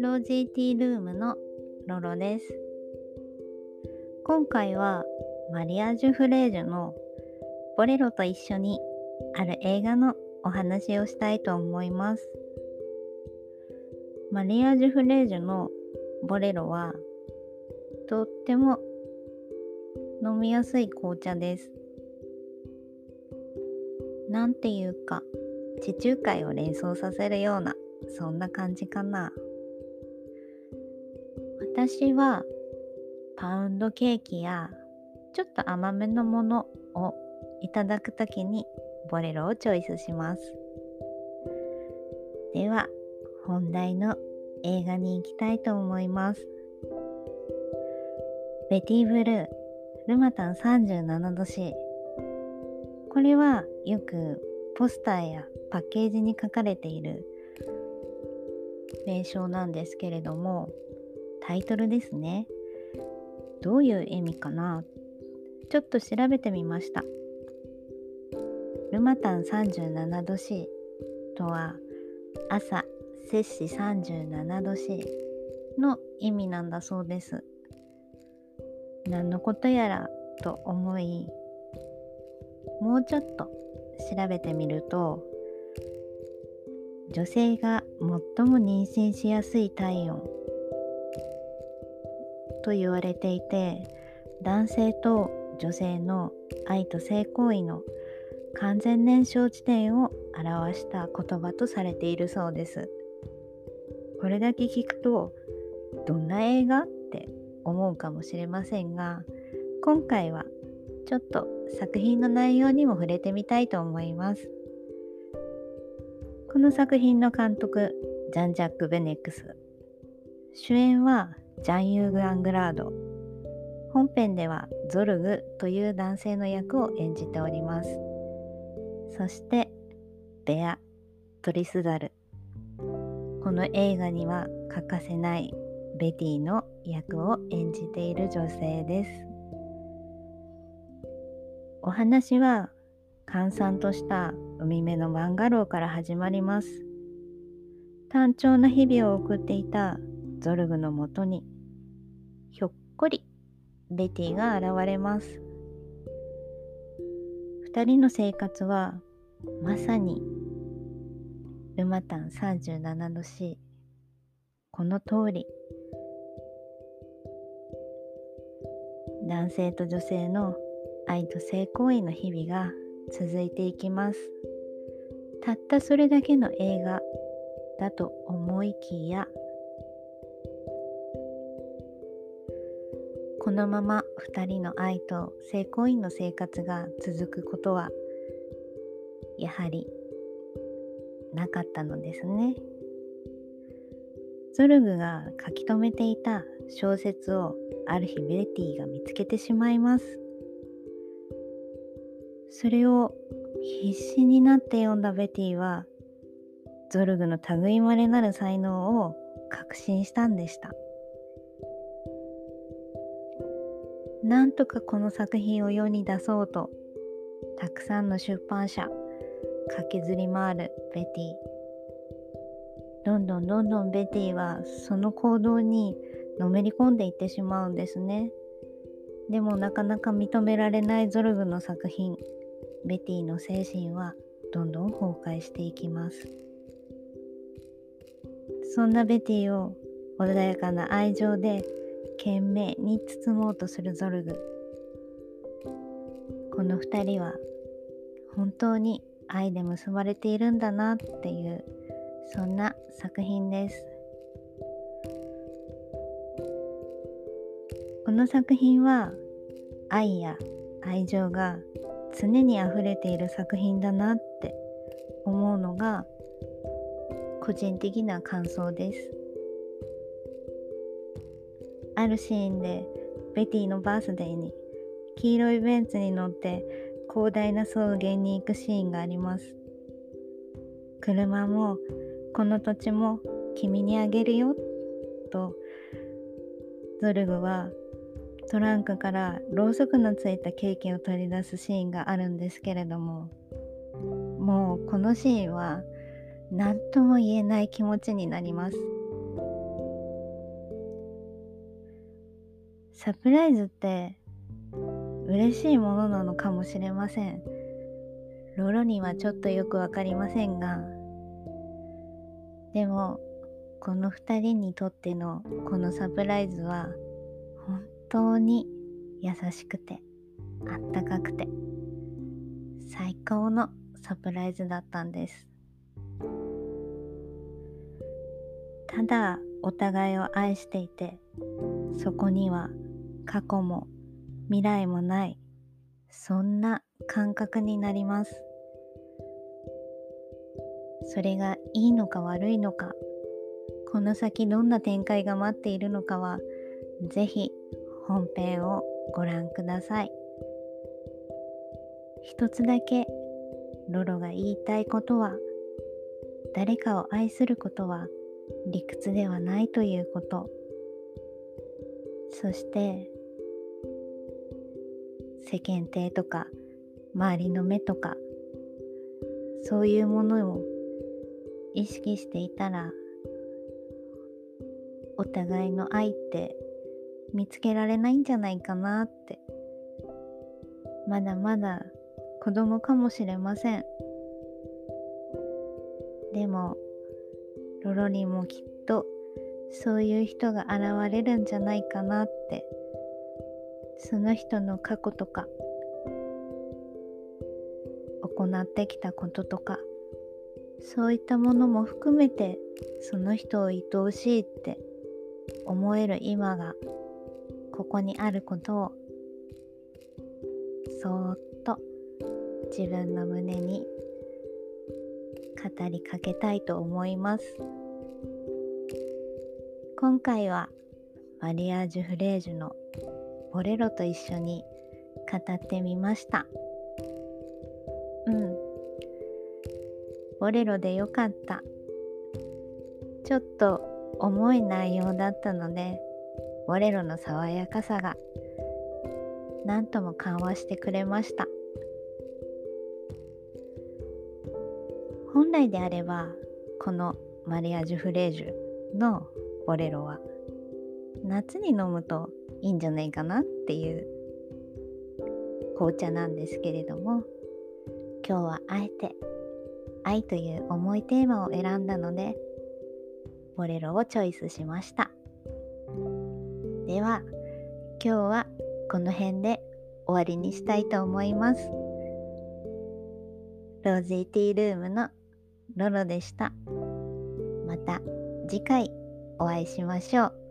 ロージーティールームのロロです。今回はマリアージュフレージュのボレロと一緒にある映画のお話をしたいと思います。マリアージュフレージュのボレロはとっても飲みやすい紅茶です。なんていうか地中海を連想させるようなそんな感じかな。私はパウンドケーキやちょっと甘めのものをいただくときにボレロをチョイスします。では本題の映画に行きたいと思います。ベティブルールマタン37度 C これはよくポスターやパッケージに書かれている名称なんですけれどもタイトルですね。どういう意味かな？ちょっと調べてみました。ルマタン37度 C とは朝摂氏37度 C の意味なんだそうです。何のことやらと思いもうちょっと調べてみると女性が最も妊娠しやすい体温と言われていて男性と女性の愛と性行為の完全燃焼地点を表した言葉とされているそうです。これだけ聞くとどんな映画って思うかもしれませんが今回はちょっと作品の内容にも触れてみたいと思います。この作品の監督ジャン・ジャック・ベネックス。主演はジャン・ユーグ・アングラード。本編ではゾルグという男性の役を演じております。そしてベア・トリスダル。この映画には欠かせないベティの役を演じている女性です。お話は閑散とした海辺のバンガローから始まります。単調な日々を送っていたゾルグのもとにひょっこりベティが現れます。2人の生活はまさにルマタン37度 C この通り。男性と女性の愛と性行為の日々が続いていきますたったそれだけの映画だと思いきやこのまま2人の愛と性行為の生活が続くことはやはりなかったのですね。ゾルグが書き留めていた小説をある日ベティが見つけてしまいます。それを必死になって読んだベティはゾルグの類まれなる才能を確信したんでした。なんとかこの作品を世に出そうとたくさんの出版社駆けずり回るベティ。どんどんどんどんベティはその行動にのめり込んでいってしまうんですね。でもなかなか認められないゾルグの作品。ベティの精神はどんどん崩壊していきます。そんなベティを穏やかな愛情で懸命に包もうとするゾルグ。この2人は本当に愛で結ばれているんだなっていうそんな作品です。この作品は愛や愛情が常に溢れている作品だなって思うのが個人的な感想です。あるシーンでベティのバースデーに黄色いベンツに乗って広大な草原に行くシーンがあります。車もこの土地も君にあげるよとゾルグはトランクからろうそくのついたケーキを取り出すシーンがあるんですけれどももうこのシーンは何とも言えない気持ちになります。サプライズって嬉しいものなのかもしれません。ロロにはちょっとよくわかりませんがでもこの2人にとってのこのサプライズは当に優しくてあったかくて最高のサプライズだったんです。ただお互いを愛していてそこには過去も未来もないそんな感覚になります。それがいいのか悪いのかこの先どんな展開が待っているのかはぜひ本編をご覧ください。一つだけロロが言いたいことは誰かを愛することは理屈ではないということ。そして世間体とか周りの目とかそういうものを意識していたらお互いの愛って見つけられないんじゃないかなって。まだまだ子供かもしれません。でもロロリもきっとそういう人が現れるんじゃないかなって。その人の過去とか行ってきたこととかそういったものも含めてその人を愛おしいって思える今がここにあることをそーっと自分の胸に語りかけたいと思います。今回はマリアージュフレージュのボレロと一緒に語ってみました。うん。ボレロでよかった。ちょっと重い内容だったのでボレロの爽やかさが何とも緩和してくれました。本来であればこのマリアー・ジュフレージュのボレロは夏に飲むといいんじゃないかなっていう紅茶なんですけれども今日はあえて愛という重いテーマを選んだのでボレロをチョイスしました。では今日はこの辺で終わりにしたいと思います。ロージーティールームのロロでした。また次回お会いしましょう。